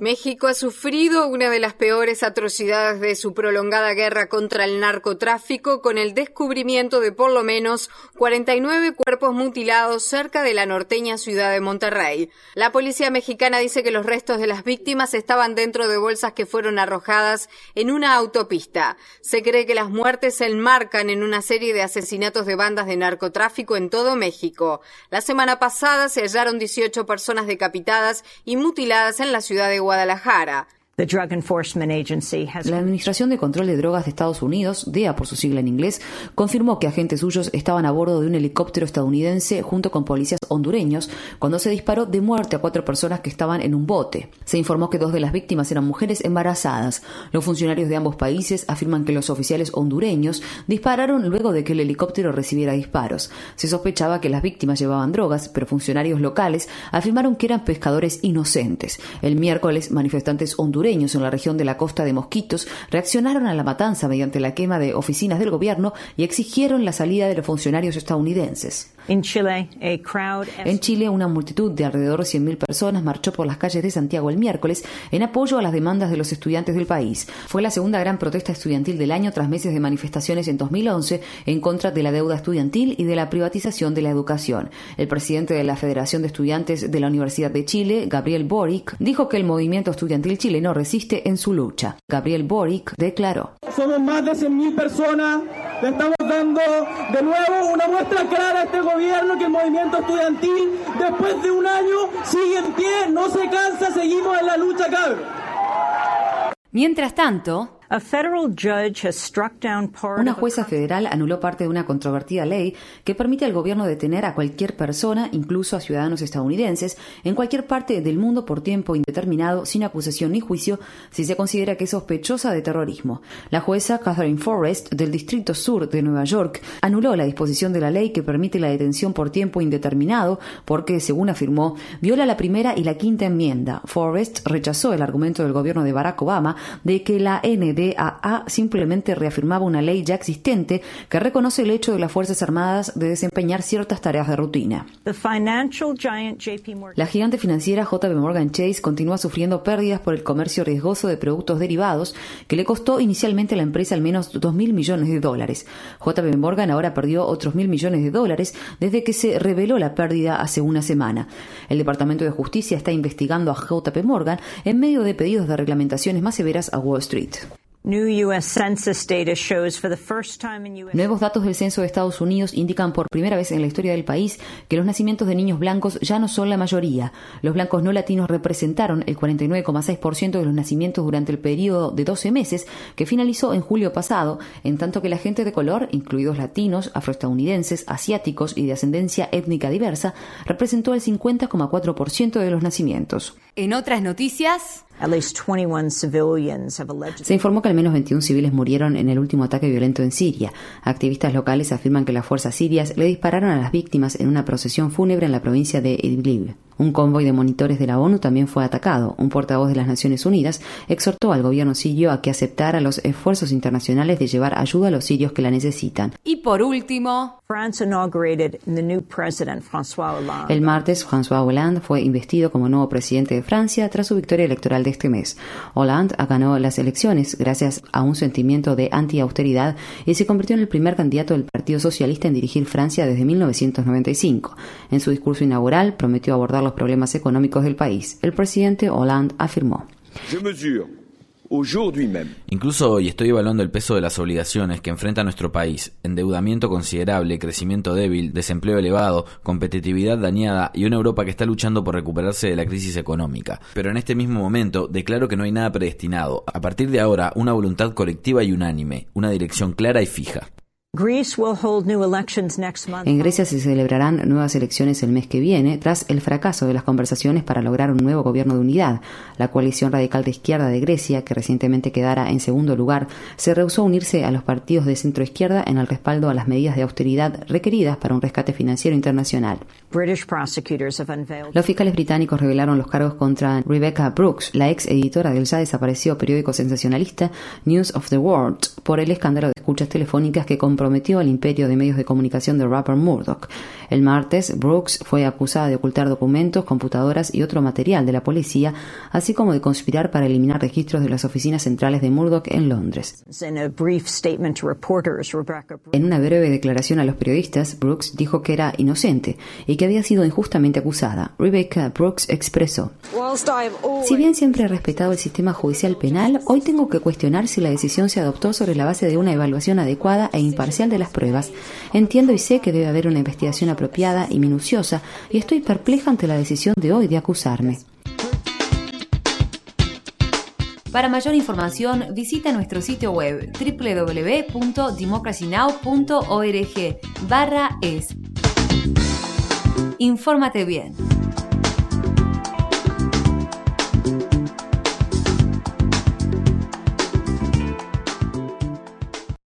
México ha sufrido una de las peores atrocidades de su prolongada guerra contra el narcotráfico con el descubrimiento de por lo menos 49 cuerpos mutilados cerca de la norteña ciudad de Monterrey. La policía mexicana dice que los restos de las víctimas estaban dentro de bolsas que fueron arrojadas en una autopista. Se cree que las muertes se enmarcan en una serie de asesinatos de bandas de narcotráfico en todo México. La semana pasada se hallaron 18 personas decapitadas y mutiladas en la ciudad de Guadalajara. La Administración de Control de Drogas de Estados Unidos, DEA por su sigla en inglés, confirmó que agentes suyos estaban a bordo de un helicóptero estadounidense junto con policías hondureños cuando se disparó de muerte a cuatro personas que estaban en un bote. Se informó que dos de las víctimas eran mujeres embarazadas. Los funcionarios de ambos países afirman que los oficiales hondureños dispararon luego de que el helicóptero recibiera disparos. Se sospechaba que las víctimas llevaban drogas, pero funcionarios locales afirmaron que eran pescadores inocentes. El miércoles, manifestantes hondureños en la región de la costa de Mosquitos reaccionaron a la matanza mediante la quema de oficinas del gobierno y exigieron la salida de los funcionarios estadounidenses. En Chile, una multitud de alrededor de 100.000 personas marchó por las calles de Santiago el miércoles en apoyo a las demandas de los estudiantes del país. Fue la segunda gran protesta estudiantil del año tras meses de manifestaciones en 2011 en contra de la deuda estudiantil y de la privatización de la educación. El presidente de la Federación de Estudiantes de la Universidad de Chile, Gabriel Boric, dijo que el movimiento estudiantil chileno resiste en su lucha. Gabriel Boric declaró. Somos más de 100.000 personas, le estamos dando de nuevo una muestra clara a este gobierno que el movimiento estudiantil, después de un año, sigue en pie, no se cansa, seguimos en la lucha, cabrón. Mientras tanto, una jueza federal anuló parte de una controvertida ley que permite al gobierno detener a cualquier persona, incluso a ciudadanos estadounidenses, en cualquier parte del mundo por tiempo indeterminado, sin acusación ni juicio, si se considera que es sospechosa de terrorismo. La jueza Catherine Forrest, del Distrito Sur de Nueva York, anuló la disposición de la ley que permite la detención por tiempo indeterminado porque, según afirmó, viola la primera y la quinta enmienda. Forrest rechazó el argumento del gobierno de Barack Obama de que la ND DAA simplemente reafirmaba una ley ya existente que reconoce el hecho de las Fuerzas Armadas de desempeñar ciertas tareas de rutina. La gigante financiera JP Morgan Chase continúa sufriendo pérdidas por el comercio riesgoso de productos derivados que le costó inicialmente a la empresa al menos 2.000 millones de dólares. JP Morgan ahora perdió otros mil millones de dólares desde que se reveló la pérdida hace una semana. El Departamento de Justicia está investigando a JP Morgan en medio de pedidos de reglamentaciones más severas a Wall Street. Nuevos datos del censo de Estados Unidos indican por primera vez en la historia del país que los nacimientos de niños blancos ya no son la mayoría. Los blancos no latinos representaron el 49,6% de los nacimientos durante el periodo de 12 meses que finalizó en julio pasado, en tanto que la gente de color, incluidos latinos, afroestadounidenses, asiáticos y de ascendencia étnica diversa, representó el 50,4% de los nacimientos. En otras noticias, se informó que al menos 21 civiles murieron en el último ataque violento en Siria. Activistas locales afirman que las fuerzas sirias le dispararon a las víctimas en una procesión fúnebre en la provincia de Idlib. Un convoy de monitores de la ONU también fue atacado. Un portavoz de las Naciones Unidas exhortó al gobierno sirio a que aceptara los esfuerzos internacionales de llevar ayuda a los sirios que la necesitan. Y por último, el martes, François Hollande fue investido como nuevo presidente de Francia tras su victoria electoral de este mes. Hollande ganó las elecciones gracias a un sentimiento de anti-austeridad y se convirtió en el primer candidato del Partido Socialista en dirigir Francia desde 1995. En su discurso inaugural prometió abordar los problemas económicos del país. El presidente Hollande afirmó. Incluso hoy estoy evaluando el peso de las obligaciones que enfrenta nuestro país, endeudamiento considerable, crecimiento débil, desempleo elevado, competitividad dañada y una Europa que está luchando por recuperarse de la crisis económica. Pero en este mismo momento declaro que no hay nada predestinado. A partir de ahora, una voluntad colectiva y unánime, una dirección clara y fija. En Grecia se celebrarán nuevas elecciones el mes que viene, tras el fracaso de las conversaciones para lograr un nuevo gobierno de unidad. La coalición radical de izquierda de Grecia, que recientemente quedara en segundo lugar, se rehusó a unirse a los partidos de centro izquierda en el respaldo a las medidas de austeridad requeridas para un rescate financiero internacional. Los fiscales británicos revelaron los cargos contra Rebecca Brooks, la ex editora del ya desaparecido periódico sensacionalista News of the World, por el escándalo de escuchas telefónicas que comprometió al imperio de medios de comunicación de Rupert Murdoch. El martes, Brooks fue acusada de ocultar documentos, computadoras y otro material de la policía, así como de conspirar para eliminar registros de las oficinas centrales de Murdoch en Londres. En una breve declaración a los periodistas, Brooks dijo que era inocente y que había sido injustamente acusada. Rebecca Brooks expresó, Si bien siempre he respetado el sistema judicial penal, hoy tengo que cuestionar si la decisión se adoptó sobre la base de una evaluación adecuada e imparcial de las pruebas. Entiendo y sé que debe haber una investigación apropiada y minuciosa y estoy perpleja ante la decisión de hoy de acusarme. Para mayor información, visita nuestro sitio web www.democracynow.org barra es. Infórmate bien.